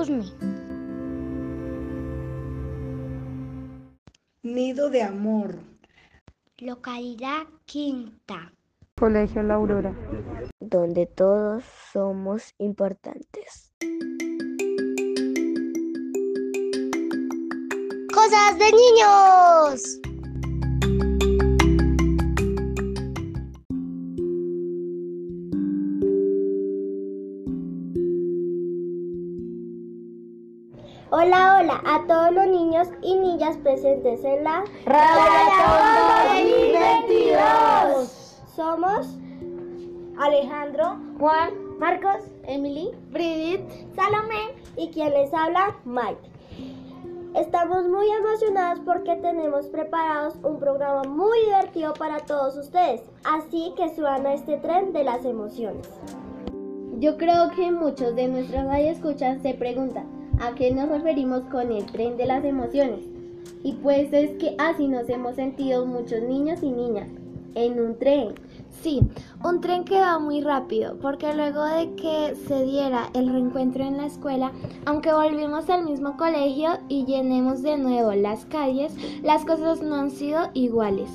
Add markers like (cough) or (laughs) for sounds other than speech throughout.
Usme. Nido de Amor. Localidad Quinta. Colegio La Aurora. Donde todos somos importantes. Cosas de niños. Hola, hola a todos los niños y niñas presentes en la Radio 2022. Somos Alejandro, Juan, Marcos, Emily, Bridget, Salomé y quien les habla, Mike. Estamos muy emocionados porque tenemos preparados un programa muy divertido para todos ustedes, así que suban a este tren de las emociones. Yo creo que muchos de nuestras radioescuchas se preguntan, ¿A qué nos referimos con el tren de las emociones? Y pues es que así nos hemos sentido muchos niños y niñas, en un tren. Sí, un tren que va muy rápido, porque luego de que se diera el reencuentro en la escuela, aunque volvimos al mismo colegio y llenemos de nuevo las calles, las cosas no han sido iguales.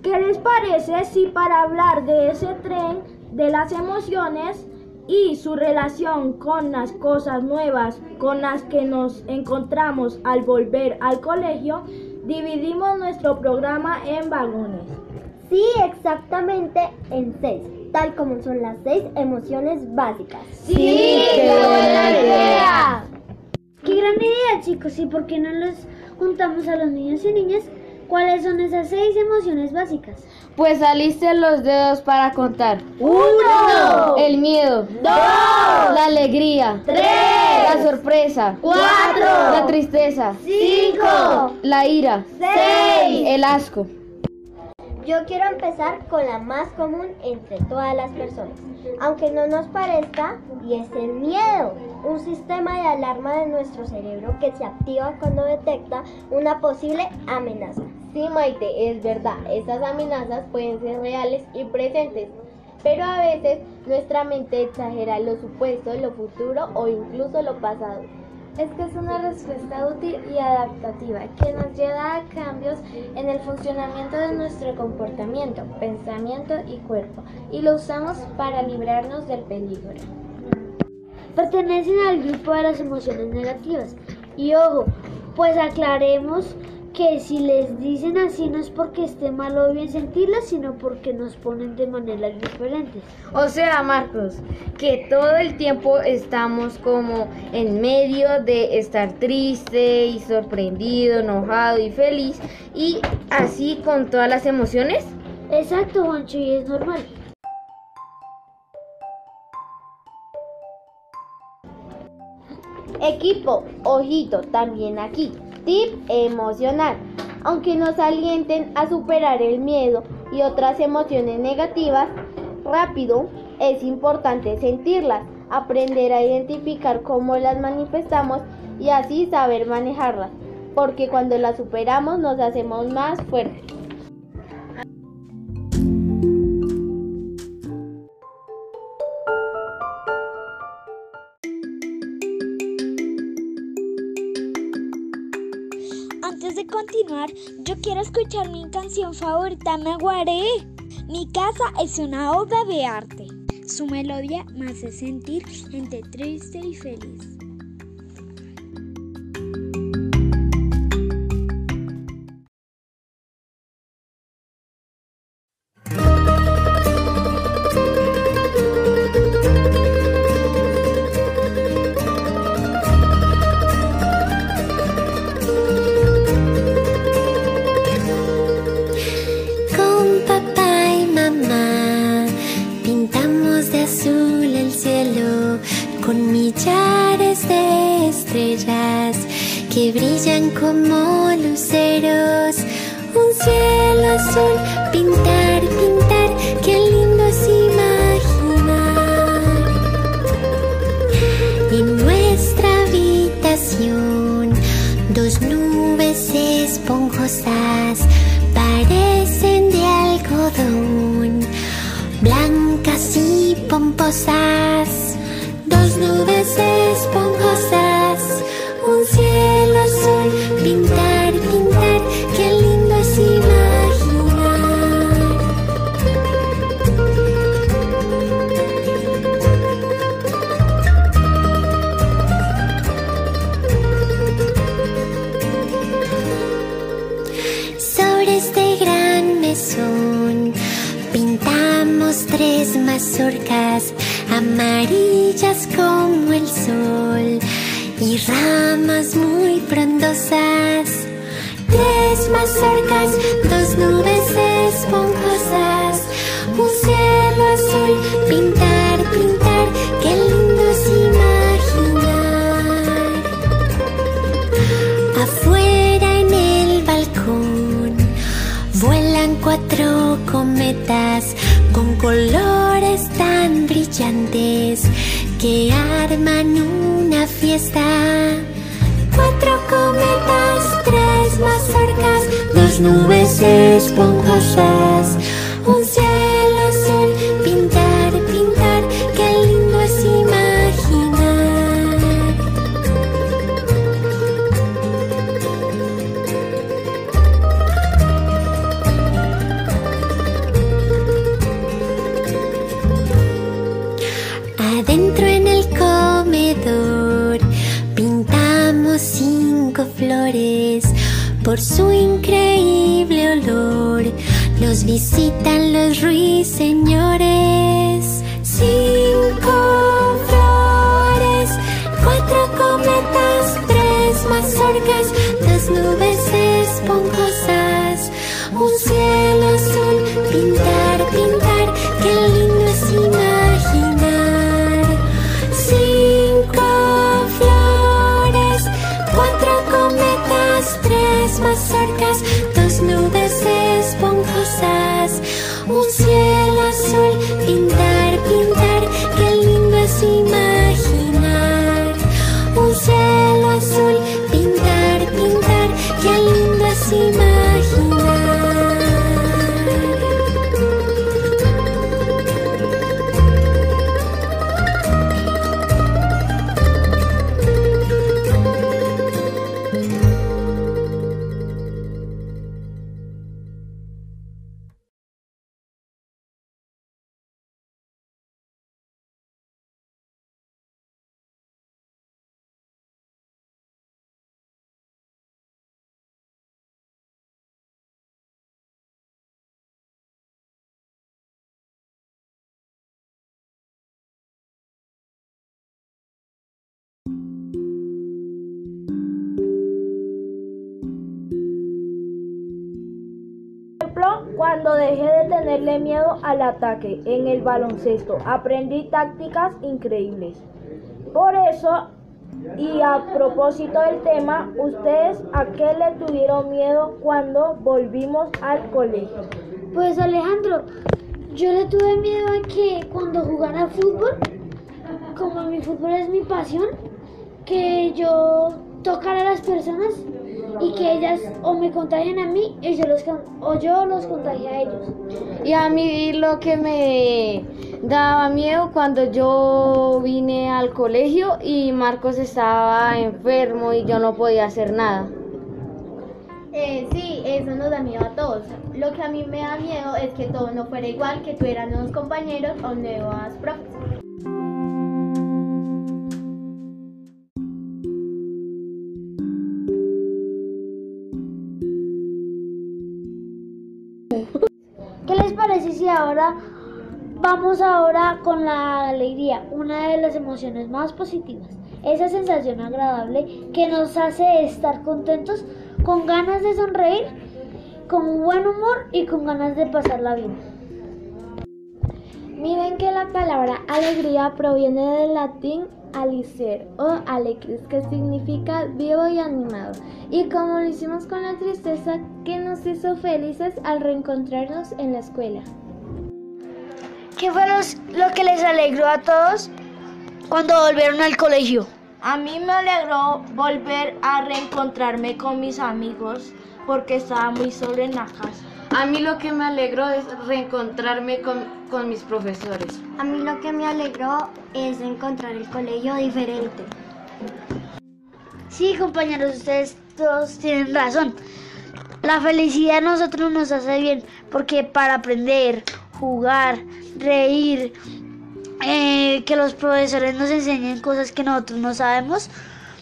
¿Qué les parece si para hablar de ese tren de las emociones y su relación con las cosas nuevas con las que nos encontramos al volver al colegio, dividimos nuestro programa en vagones. Sí, exactamente en seis, tal como son las seis emociones básicas. ¡Sí! ¡Qué buena idea! ¡Qué gran idea, chicos! ¿Y por qué no los juntamos a los niños y niñas ¿Cuáles son esas seis emociones básicas? Pues saliste los dedos para contar. Uno. El miedo. Dos. La alegría. Tres. La sorpresa. Cuatro. La tristeza. Cinco. La ira. Seis. El asco. Yo quiero empezar con la más común entre todas las personas, aunque no nos parezca, y es el miedo, un sistema de alarma de nuestro cerebro que se activa cuando detecta una posible amenaza. Sí, Maite, es verdad, esas amenazas pueden ser reales y presentes, pero a veces nuestra mente exagera lo supuesto, lo futuro o incluso lo pasado es que es una respuesta útil y adaptativa que nos lleva a cambios en el funcionamiento de nuestro comportamiento, pensamiento y cuerpo y lo usamos para librarnos del peligro. Pertenecen al grupo de las emociones negativas y ojo, pues aclaremos que si les dicen así no es porque esté mal o bien sentirlas, sino porque nos ponen de maneras diferentes. O sea, Marcos, que todo el tiempo estamos como en medio de estar triste y sorprendido, enojado y feliz, y así con todas las emociones. Exacto, Juancho, y es normal. Equipo, ojito, también aquí. Tip emocional. Aunque nos alienten a superar el miedo y otras emociones negativas, rápido es importante sentirlas, aprender a identificar cómo las manifestamos y así saber manejarlas, porque cuando las superamos nos hacemos más fuertes. Canción favorita, Naguaré. Mi casa es una obra de arte. Su melodía me hace sentir entre triste y feliz. con millares de estrellas que brillan como luceros. Un cielo azul, pintar, pintar, qué lindo es imaginar. En nuestra habitación, dos nubes esponjosas parecen de algodón, blancas y pomposas nubes esponjosas, como el sol y ramas muy frondosas. Tres mazorcas, dos nubes esponjosas, un cielo azul, pintar, pintar, qué lindo es imaginar. Afuera en el balcón vuelan cuatro cometas con colores tan brillantes que arman una fiesta. Cuatro cometas, tres mazorcas, dos nubes esponjosas, un cielo por su increíble olor. Nos visitan los ruiseñores. Cinco flores, cuatro cometas, tres mazorcas, dos nubes esponjosas, un cielo cuando dejé de tenerle miedo al ataque en el baloncesto, aprendí tácticas increíbles. Por eso, y a propósito del tema, ¿ustedes a qué le tuvieron miedo cuando volvimos al colegio? Pues Alejandro, yo le tuve miedo a que cuando jugara fútbol, como mi fútbol es mi pasión, que yo tocara a las personas y que ellas o me contagien a mí y yo los, o yo los contagie a ellos. Y a mí lo que me daba miedo cuando yo vine al colegio y Marcos estaba enfermo y yo no podía hacer nada. Eh, sí, eso nos da miedo a todos. Lo que a mí me da miedo es que todo no fuera igual, que tuvieran nuevos compañeros o nuevas profes. Ahora vamos ahora con la alegría, una de las emociones más positivas? Esa sensación agradable que nos hace estar contentos, con ganas de sonreír, con buen humor y con ganas de pasarla bien. Miren que la palabra alegría proviene del latín alicer o alegris, que significa vivo y animado. Y como lo hicimos con la tristeza, que nos hizo felices al reencontrarnos en la escuela. ¿Qué fue los- lo que les alegró a todos cuando volvieron al colegio? A mí me alegró volver a reencontrarme con mis amigos porque estaba muy solo en la casa. A mí lo que me alegró es reencontrarme con, con mis profesores. A mí lo que me alegró es encontrar el colegio diferente. Sí, compañeros, ustedes todos tienen razón. La felicidad a nosotros nos hace bien porque para aprender, jugar, reír, eh, que los profesores nos enseñen cosas que nosotros no sabemos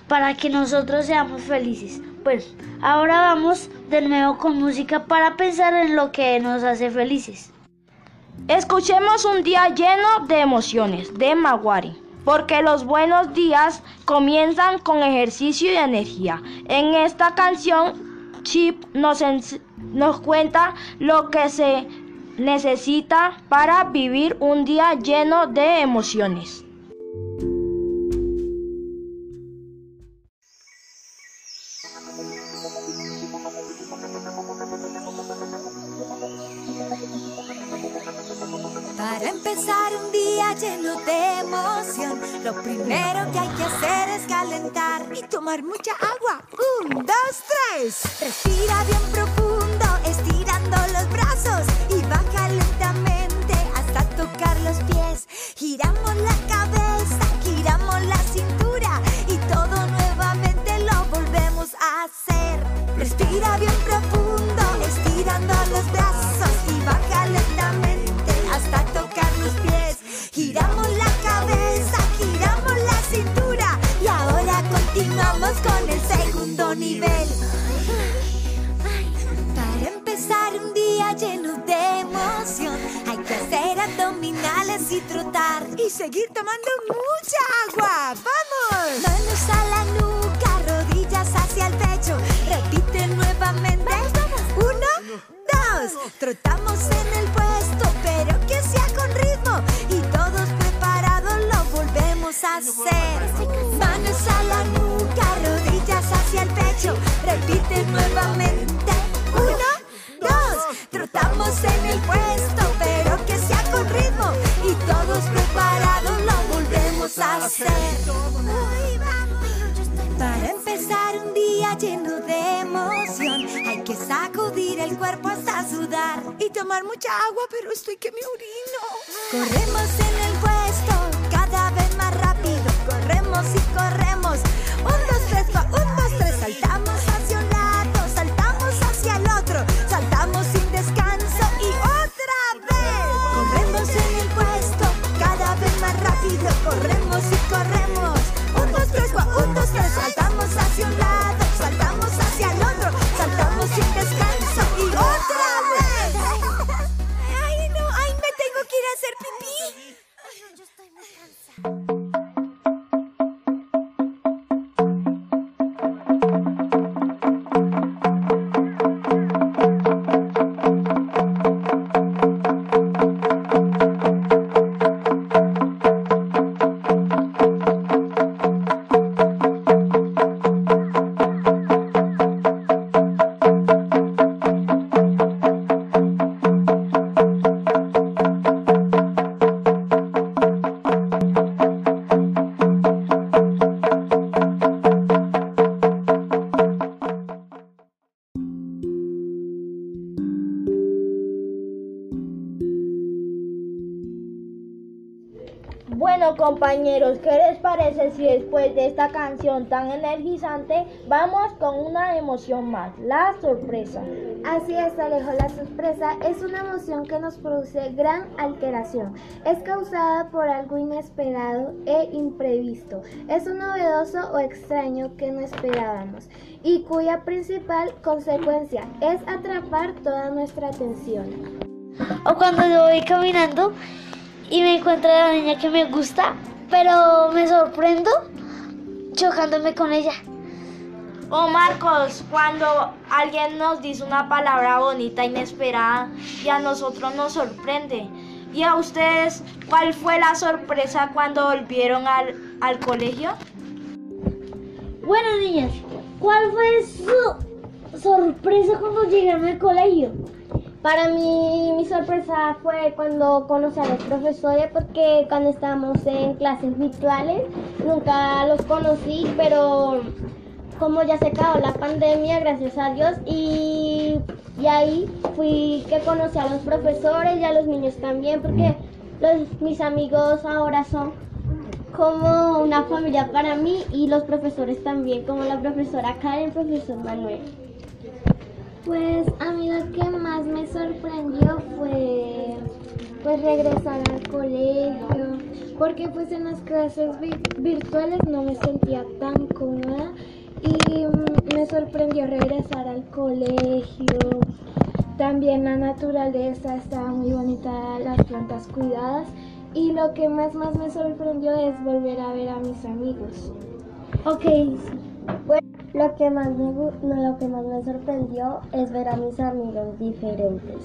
para que nosotros seamos felices. Pues ahora vamos de nuevo con música para pensar en lo que nos hace felices. Escuchemos un día lleno de emociones de Maguari, porque los buenos días comienzan con ejercicio y energía. En esta canción, Chip nos, nos cuenta lo que se necesita para vivir un día lleno de emociones. Para empezar un día lleno de emoción, lo primero que hay que hacer es calentar y tomar mucha agua. Un, dos, tres. Respira bien profundo, Respira bien profundo, estirando los brazos y baja lentamente hasta tocar los pies. Giramos la cabeza, giramos la cintura y ahora continuamos con el segundo nivel. Para empezar un día lleno de emoción, hay que hacer abdominales y trotar y seguir tomando mucha agua. ¡Vamos! Manos a la nuca, Trotamos en el puesto, pero que sea con ritmo y todos preparados lo volvemos a hacer. Manos a la nuca, rodillas hacia el pecho. Repite nuevamente. Sacudir el cuerpo hasta sudar y tomar mucha agua, pero estoy que me orino. Corremos en el puesto, si después de esta canción tan energizante vamos con una emoción más, la sorpresa? Así es, Alejo, la sorpresa es una emoción que nos produce gran alteración. Es causada por algo inesperado e imprevisto. Es un novedoso o extraño que no esperábamos y cuya principal consecuencia es atrapar toda nuestra atención. O cuando yo voy caminando y me encuentro a la niña que me gusta, pero me sorprendo chocándome con ella. O Marcos, cuando alguien nos dice una palabra bonita, inesperada, y a nosotros nos sorprende. ¿Y a ustedes cuál fue la sorpresa cuando volvieron al, al colegio? Bueno, niñas, ¿cuál fue su sorpresa cuando llegaron al colegio? Para mí, mi sorpresa fue cuando conocí a los profesores, porque cuando estábamos en clases virtuales nunca los conocí, pero como ya se acabó la pandemia, gracias a Dios, y, y ahí fui que conocí a los profesores y a los niños también, porque los, mis amigos ahora son como una familia para mí y los profesores también, como la profesora Karen, el profesor Manuel. Pues a mí lo que más me sorprendió fue pues regresar al colegio, porque pues en las clases virtuales no me sentía tan cómoda y mm, me sorprendió regresar al colegio. También la naturaleza estaba muy bonita, las plantas cuidadas y lo que más más me sorprendió es volver a ver a mis amigos. Ok, bueno, lo que más me, lo que más me sorprendió es ver a mis amigos diferentes.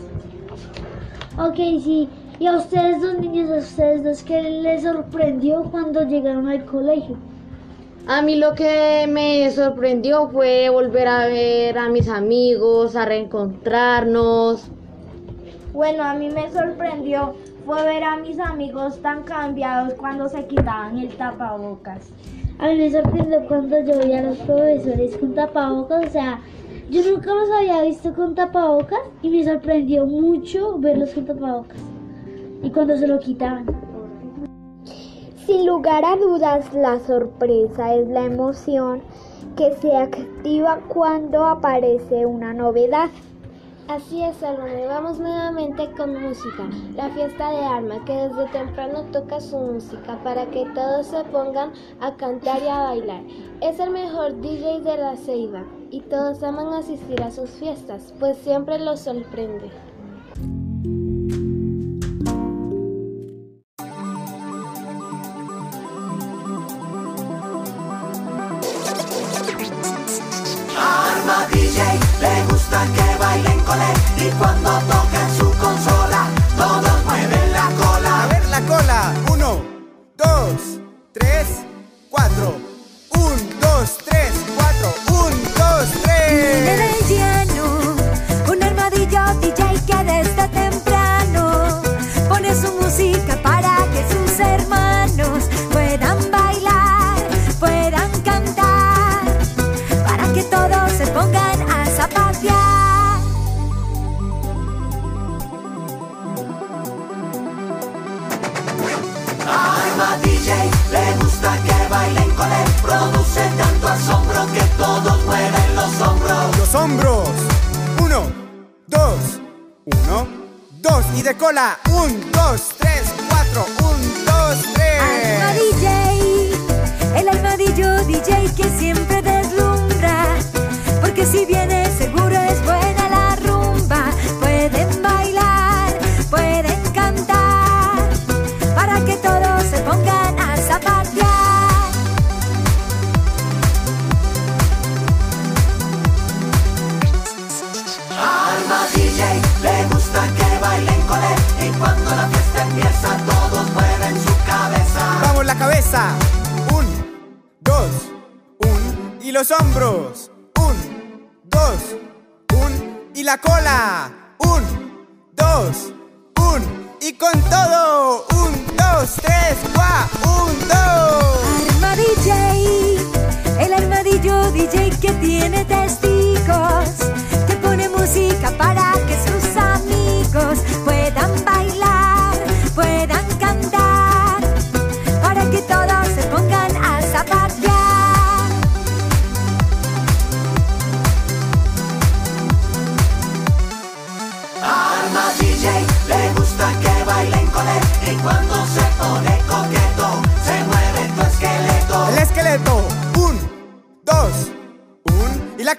Ok, sí. ¿Y a ustedes dos niños, a ustedes dos, qué les sorprendió cuando llegaron al colegio? A mí lo que me sorprendió fue volver a ver a mis amigos, a reencontrarnos. Bueno, a mí me sorprendió fue ver a mis amigos tan cambiados cuando se quitaban el tapabocas. A mí me sorprendió cuando yo vi a los profesores con tapabocas, o sea, yo nunca los había visto con tapabocas y me sorprendió mucho verlos con tapabocas. Y cuando se lo quitaban. Sin lugar a dudas, la sorpresa es la emoción que se activa cuando aparece una novedad. Así es, Salomé. Vamos nuevamente con música. La fiesta de Arma, que desde temprano toca su música para que todos se pongan a cantar y a bailar. Es el mejor DJ de la Ceiba y todos aman asistir a sus fiestas, pues siempre los sorprende.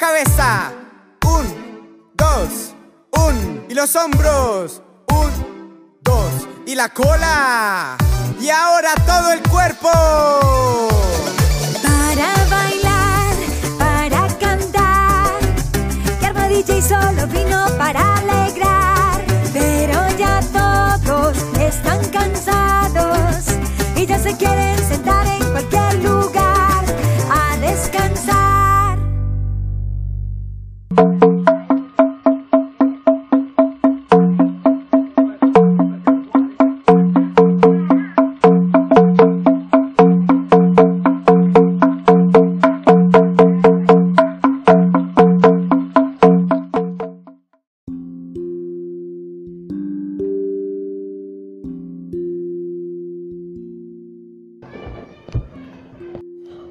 Cabeza. Un, dos, un y los hombros. Un, dos y la cola. Y ahora todo el cuerpo. Para bailar, para cantar, que Arma DJ solo vino para alegrar. Pero ya todos están cansados y ya se quieren sentar en cualquier lugar Thank you.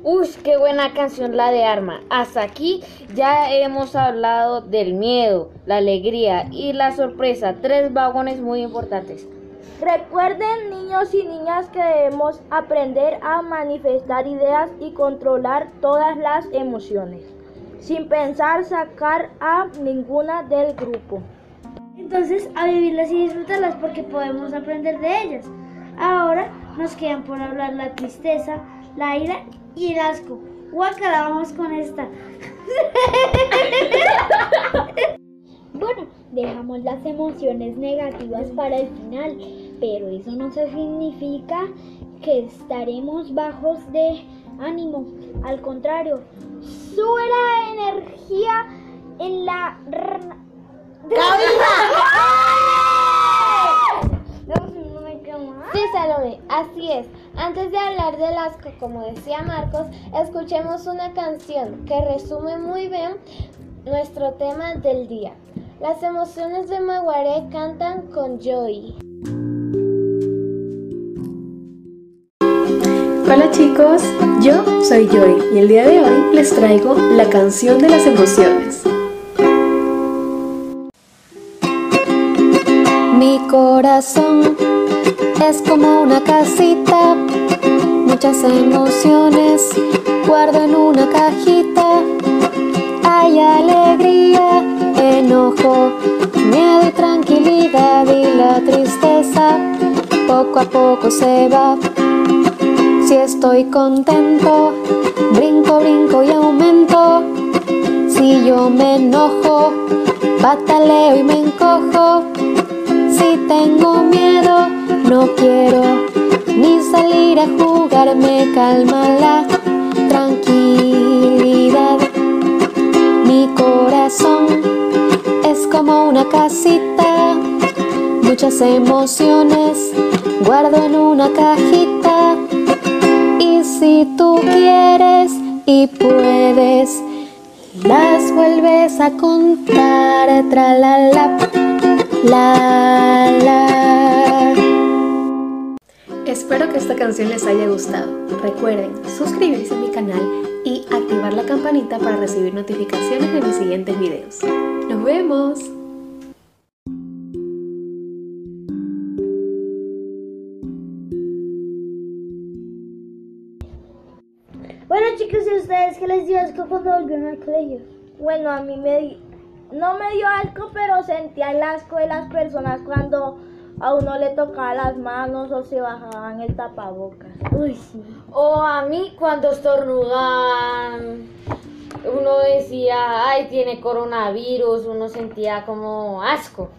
Uy, qué buena canción la de Arma. Hasta aquí ya hemos hablado del miedo, la alegría y la sorpresa. Tres vagones muy importantes. Recuerden niños y niñas que debemos aprender a manifestar ideas y controlar todas las emociones, sin pensar sacar a ninguna del grupo. Entonces, a vivirlas y disfrutarlas porque podemos aprender de ellas. Ahora nos quedan por hablar la tristeza, la ira y el asco. Guacala, vamos con esta. (laughs) Bueno, dejamos las emociones negativas para el final, pero eso no significa que estaremos bajos de ánimo. Al contrario, sube la energía en la... Sí, Salome, así es. Antes de hablar del asco, como decía Marcos, escuchemos una canción que resume muy bien nuestro tema del día. Las emociones de Maguaré cantan con Joy. Hola chicos, yo soy Joy y el día de hoy les traigo la canción de las emociones. Mi corazón es como una casita, muchas emociones guardo en una cajita. Hay alegría, enojo, miedo y tranquilidad y la tristeza poco a poco se va. Si estoy contento, brinco, brinco y aumento. Si yo me enojo, bataleo y me encojo. Si tengo miedo, no quiero ni salir a jugar, me calma la tranquilidad. Mi corazón es como una casita, muchas emociones guardo en una cajita. Y si tú quieres y puedes, las vuelves a contar, tra la la, la la. Espero que esta canción les haya gustado. Recuerden suscribirse a mi canal y activar la campanita para recibir notificaciones de mis siguientes videos. ¡Nos vemos! Bueno chicos, ¿y ustedes qué les dio asco cuando volvieron al colegio? Bueno, a mí me di- no me dio asco, pero sentía el asco de las personas cuando a uno le tocaba las manos o se bajaban el tapabocas. Uy, sí. O a mí cuando estornudaban, uno decía, ay, tiene coronavirus, uno sentía como asco.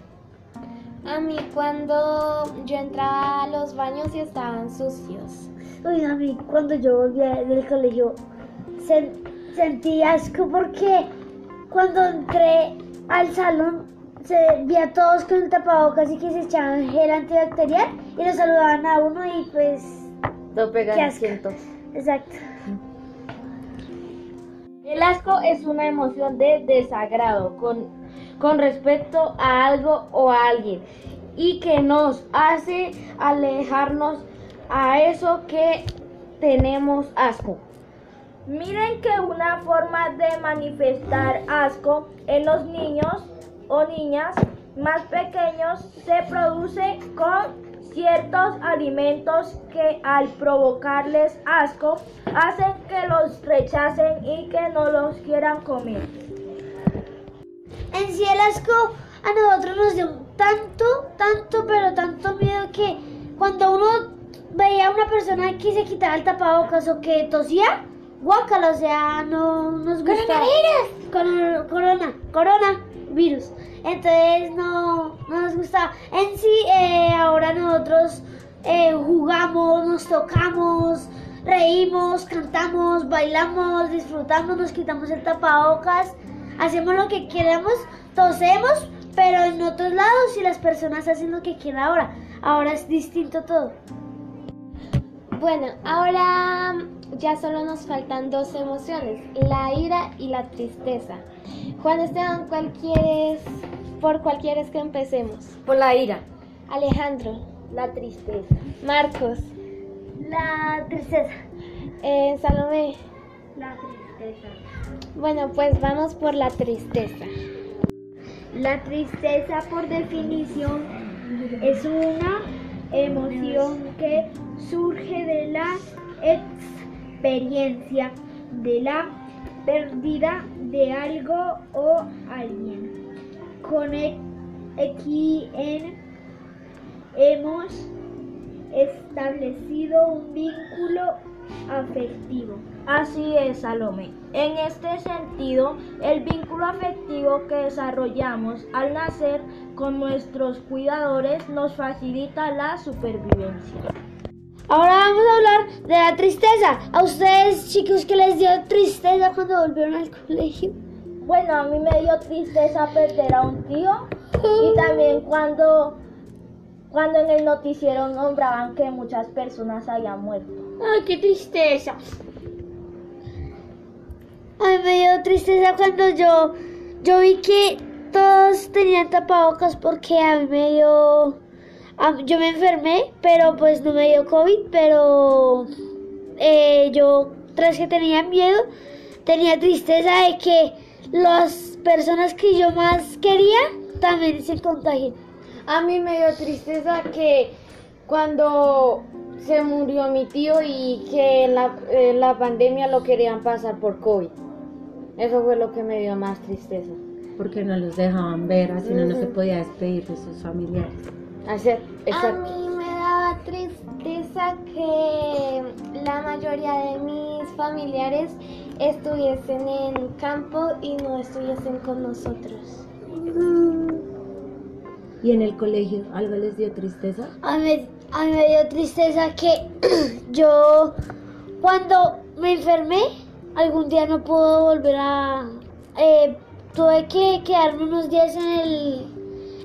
A mí cuando yo entraba a los baños y estaban sucios. Uy, a mí cuando yo volvía del colegio sen- sentí asco porque cuando entré al salón se vi a todos con el tapabocas y que se echaban gel antibacterial y nos saludaban a uno y pues Lo pegan siento. exacto. El asco es una emoción de desagrado con, con respecto a algo o a alguien y que nos hace alejarnos a eso que tenemos asco. Miren que una forma de manifestar asco en los niños o niñas más pequeños se produce con ciertos alimentos que al provocarles asco hacen que los rechacen y que no los quieran comer. En sí el asco a nosotros nos dio tanto, tanto, pero tanto miedo que cuando uno veía a una persona que se quitaba el tapabocas o que tosía, guácala, o sea, no nos gustaba. Coronavirus. Corona, coronavirus. Entonces no, no nos gustaba. En sí, eh, ahora nosotros eh, jugamos, nos tocamos, reímos, cantamos, bailamos, disfrutamos, nos quitamos el tapabocas, hacemos lo que queramos, tosemos, pero en otros lados y las personas hacen lo que quieran ahora. Ahora es distinto todo. Bueno, ahora ya solo nos faltan dos emociones, la ira y la tristeza. Juan Esteban, ¿cuál quieres, por cuál quieres que empecemos? Por la ira. Alejandro, La tristeza. Marcos, La tristeza. eh, Salomé, La tristeza. Bueno, pues vamos por la tristeza. La tristeza, por definición, es una emoción que surge de la experiencia de la pérdida de algo o alguien con e- quien hemos establecido un vínculo afectivo. Así es, Salomé. En este sentido, el vínculo afectivo que desarrollamos al nacer con nuestros cuidadores nos facilita la supervivencia. Ahora vamos a hablar de la tristeza. ¿A ustedes, chicos, que les dio tristeza cuando volvieron al colegio? Bueno, a mí me dio tristeza perder a un tío y (laughs) también cuando, cuando en el noticiero nombraban que muchas personas habían muerto. ¡Ay, qué tristeza! Ay, me dio tristeza cuando yo, yo vi que todos tenían tapabocas porque a mí me dio... a- yo me enfermé, pero pues no me dio COVID, pero eh, yo, tras que tenía miedo, tenía tristeza de que las personas que yo más quería también se contagien. A mí me dio tristeza que cuando se murió mi tío y que la, en la pandemia lo querían pasar por COVID. Eso fue lo que me dio más tristeza. Porque no los dejaban ver, así no, no se podía despedir de sus familiares. Así, A mí me daba tristeza que la mayoría de mis familiares estuviesen en campo y no estuviesen con nosotros. ¿Y en el colegio algo les dio tristeza? A mí, a mí me dio tristeza que (clears throat) yo cuando me enfermé algún día no puedo volver a... eh, tuve que quedarme unos días en el,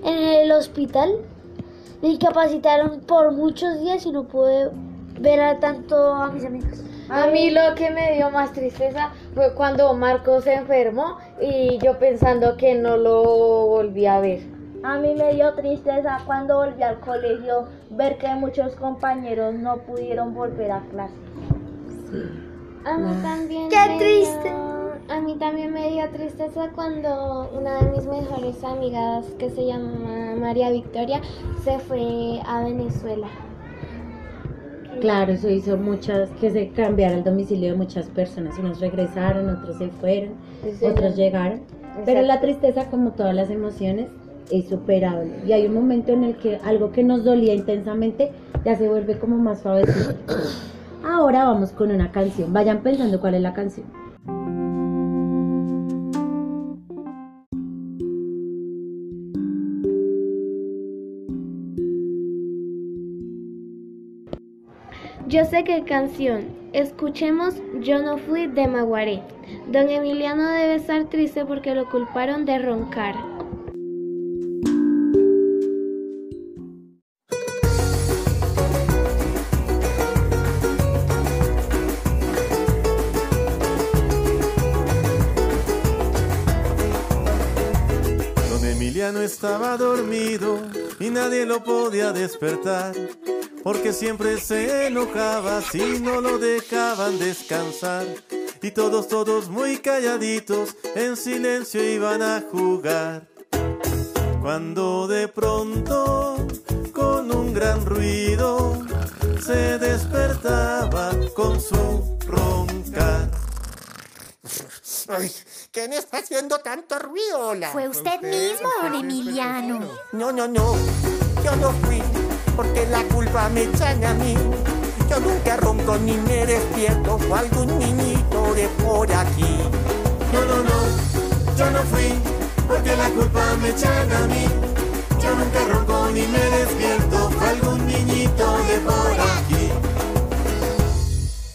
en el hospital. Me incapacitaron por muchos días y no pude ver a tanto a mis amigos. A mí lo que me dio más tristeza fue cuando Marco se enfermó y yo pensando que no lo volví a ver. A mí me dio tristeza cuando volví al colegio ver que muchos compañeros no pudieron volver a clase. A mí Ah. también. ¡Qué me triste! dio- a mí también me dio tristeza cuando una de mis mejores amigas, que se llama María Victoria, se fue a Venezuela. Claro, eso hizo muchas, que se cambiara el domicilio de muchas personas. Unos regresaron, otros se fueron, Sí, otros llegaron. Pero la tristeza, como todas las emociones, es superable. Y hay un momento en el que algo que nos dolía intensamente ya se vuelve como más suavecito. (coughs) Ahora vamos con una canción. Vayan pensando cuál es la canción. Yo sé qué canción. Escuchemos Yo no fui de Maguaré. Don Emiliano debe estar triste porque lo culparon de roncar. Don Emiliano estaba dormido y nadie lo podía despertar, porque siempre se enojaba si no lo dejaban descansar. Y todos, todos muy calladitos, en silencio iban a jugar. Cuando de pronto, con un gran ruido, se despertaba con su roncar. Ay, ¿Quién está haciendo tanto ruido? Hola? Fue usted mismo, don Emiliano. No, no, no. Yo no fui porque la culpa me echan a mí. Yo nunca ronco ni me despierto. Fue algún niñito de por aquí. No, no, no, yo no fui, porque la culpa me echan a mí. Yo nunca ronco ni me despierto, fue algún niñito de por aquí.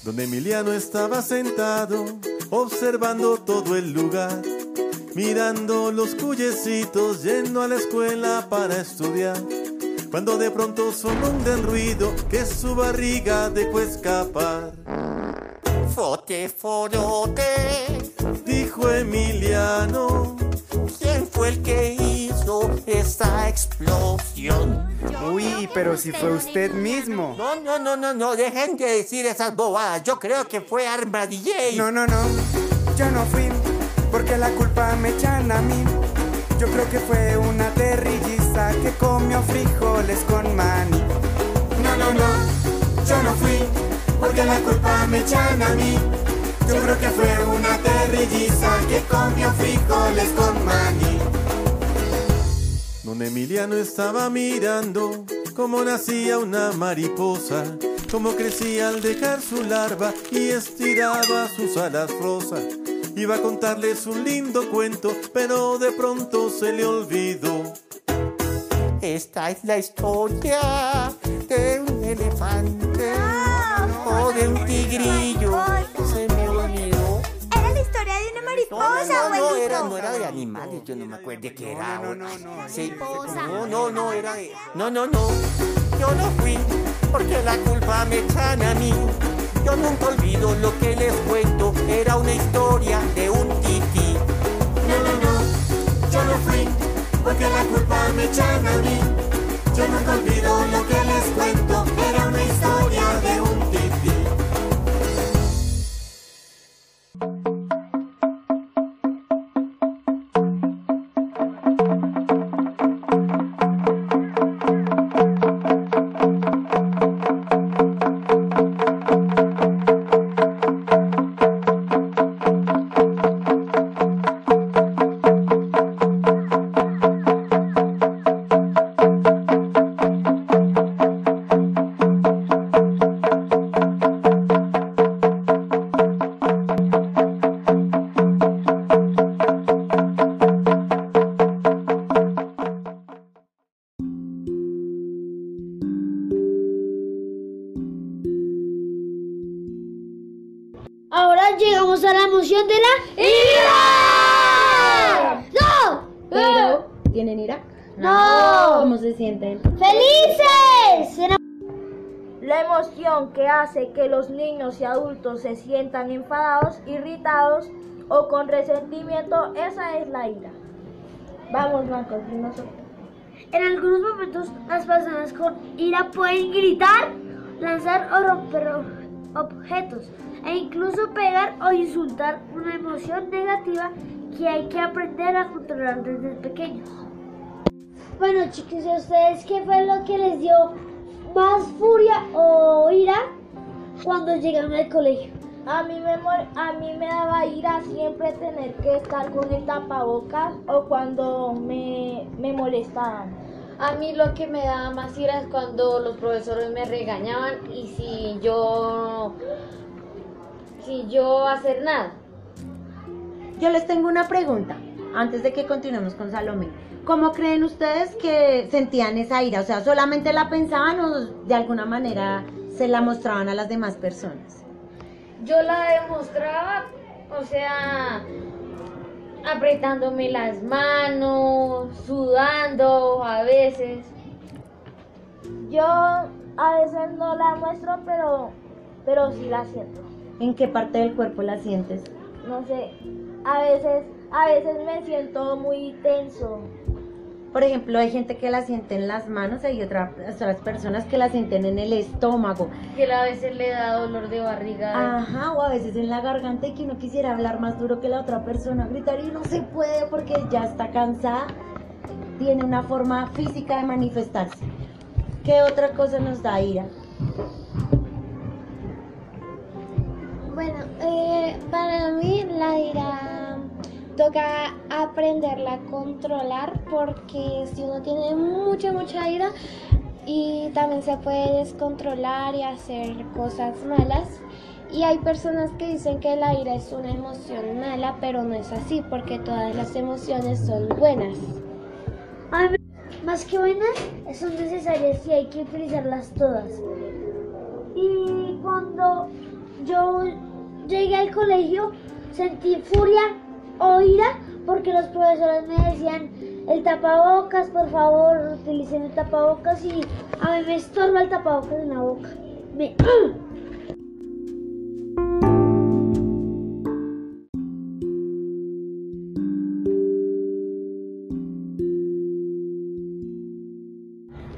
Donde Emiliano estaba sentado, observando todo el lugar, mirando los cuyecitos yendo a la escuela para estudiar. Cuando de pronto sonó un gran ruido que su barriga dejó escapar. Fote, forote. Dijo Emiliano. ¿Quién fue el que hizo esa explosión. Uy, pero si fue usted mismo. No, no, no, no, no, dejen de decir esas bobadas. Yo creo que fue Arma DJ. No, no, no, yo no fui, porque la culpa me echan a mí. Yo creo que fue una terrilliza comió frijoles con maní. No, no, no, yo no fui, porque la culpa me echan a mí. Yo creo que fue una terrilliza que comió frijoles con maní. Don Emiliano estaba mirando cómo nacía una mariposa, cómo crecía al dejar su larva y estiraba sus alas rosas. Iba a contarles un lindo cuento, pero de pronto se le olvidó. Esta es la historia de un elefante o de un tigrillo. Se me olvidó. Era la historia de una mariposa, no, no, no, era, no era de animales, yo no me acuerdo de qué era. No, no, no, no. Sí, no, no, no, era de... No, no, no, yo no fui, porque la culpa me echan a mí. Yo nunca olvido lo que les cuento, era una historia de un tití. Me. Yo nunca olvido lo que La emoción que hace que los niños y adultos se sientan enfadados, irritados o con resentimiento, esa es la ira. Vamos, Marcos. En algunos momentos las personas con ira pueden gritar, lanzar o romper objetos e incluso pegar o insultar una emoción negativa que hay que aprender a controlar desde pequeños. Bueno chicos, ¿y a ustedes qué fue lo que les dio más furia o ira cuando llegaron al colegio? A mí, me, a mí me daba ira siempre tener que estar con el tapabocas o cuando me, me molestaban. A mí lo que me daba más ira es cuando los profesores me regañaban y si yo si yo hacer nada. Yo les tengo una pregunta antes de que continuemos con Salomé. ¿Cómo creen ustedes que sentían esa ira? O sea, ¿solamente la pensaban o de alguna manera se la mostraban a las demás personas? Yo la demostraba, o sea, apretándome las manos, sudando a veces. Yo a veces no la muestro, pero, pero sí la siento. ¿En qué parte del cuerpo la sientes? No sé, a veces, a veces me siento muy tenso. Por ejemplo, hay gente que la siente en las manos y hay otra- otras personas que la sienten en el estómago. Que a veces le da dolor de barriga. Ajá, o a veces en la garganta y que uno quisiera hablar más duro que la otra persona, gritar y no se puede porque ya está cansada. Tiene una forma física de manifestarse. ¿Qué otra cosa nos da ira? Bueno, eh, para mí la ira toca aprenderla a controlar porque si uno tiene mucha, mucha ira y también se puede descontrolar y hacer cosas malas. Y hay personas que dicen que la ira es una emoción mala, pero no es así porque todas las emociones son buenas. Más que buenas, son necesarias y hay que utilizarlas todas. Y cuando yo llegué al colegio, sentí furia oída porque los profesores me decían el tapabocas, por favor, utilicen el tapabocas y a mí me estorba el tapabocas en la boca. (clears throat)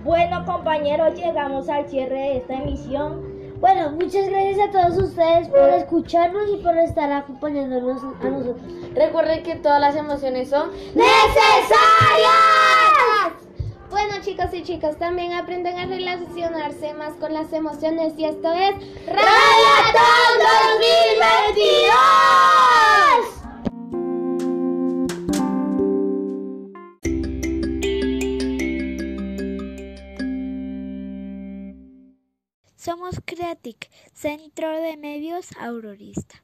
Bueno compañeros, llegamos al cierre de esta emisión bueno, muchas gracias a todos ustedes por escucharnos y por estar acompañándonos a nosotros. Recuerden que todas las emociones son necesarias. Bueno chicos y chicas, también aprenden a relacionarse más con las emociones y esto es Radiatón 2022. Creatic, Centro de Medios Aurorista.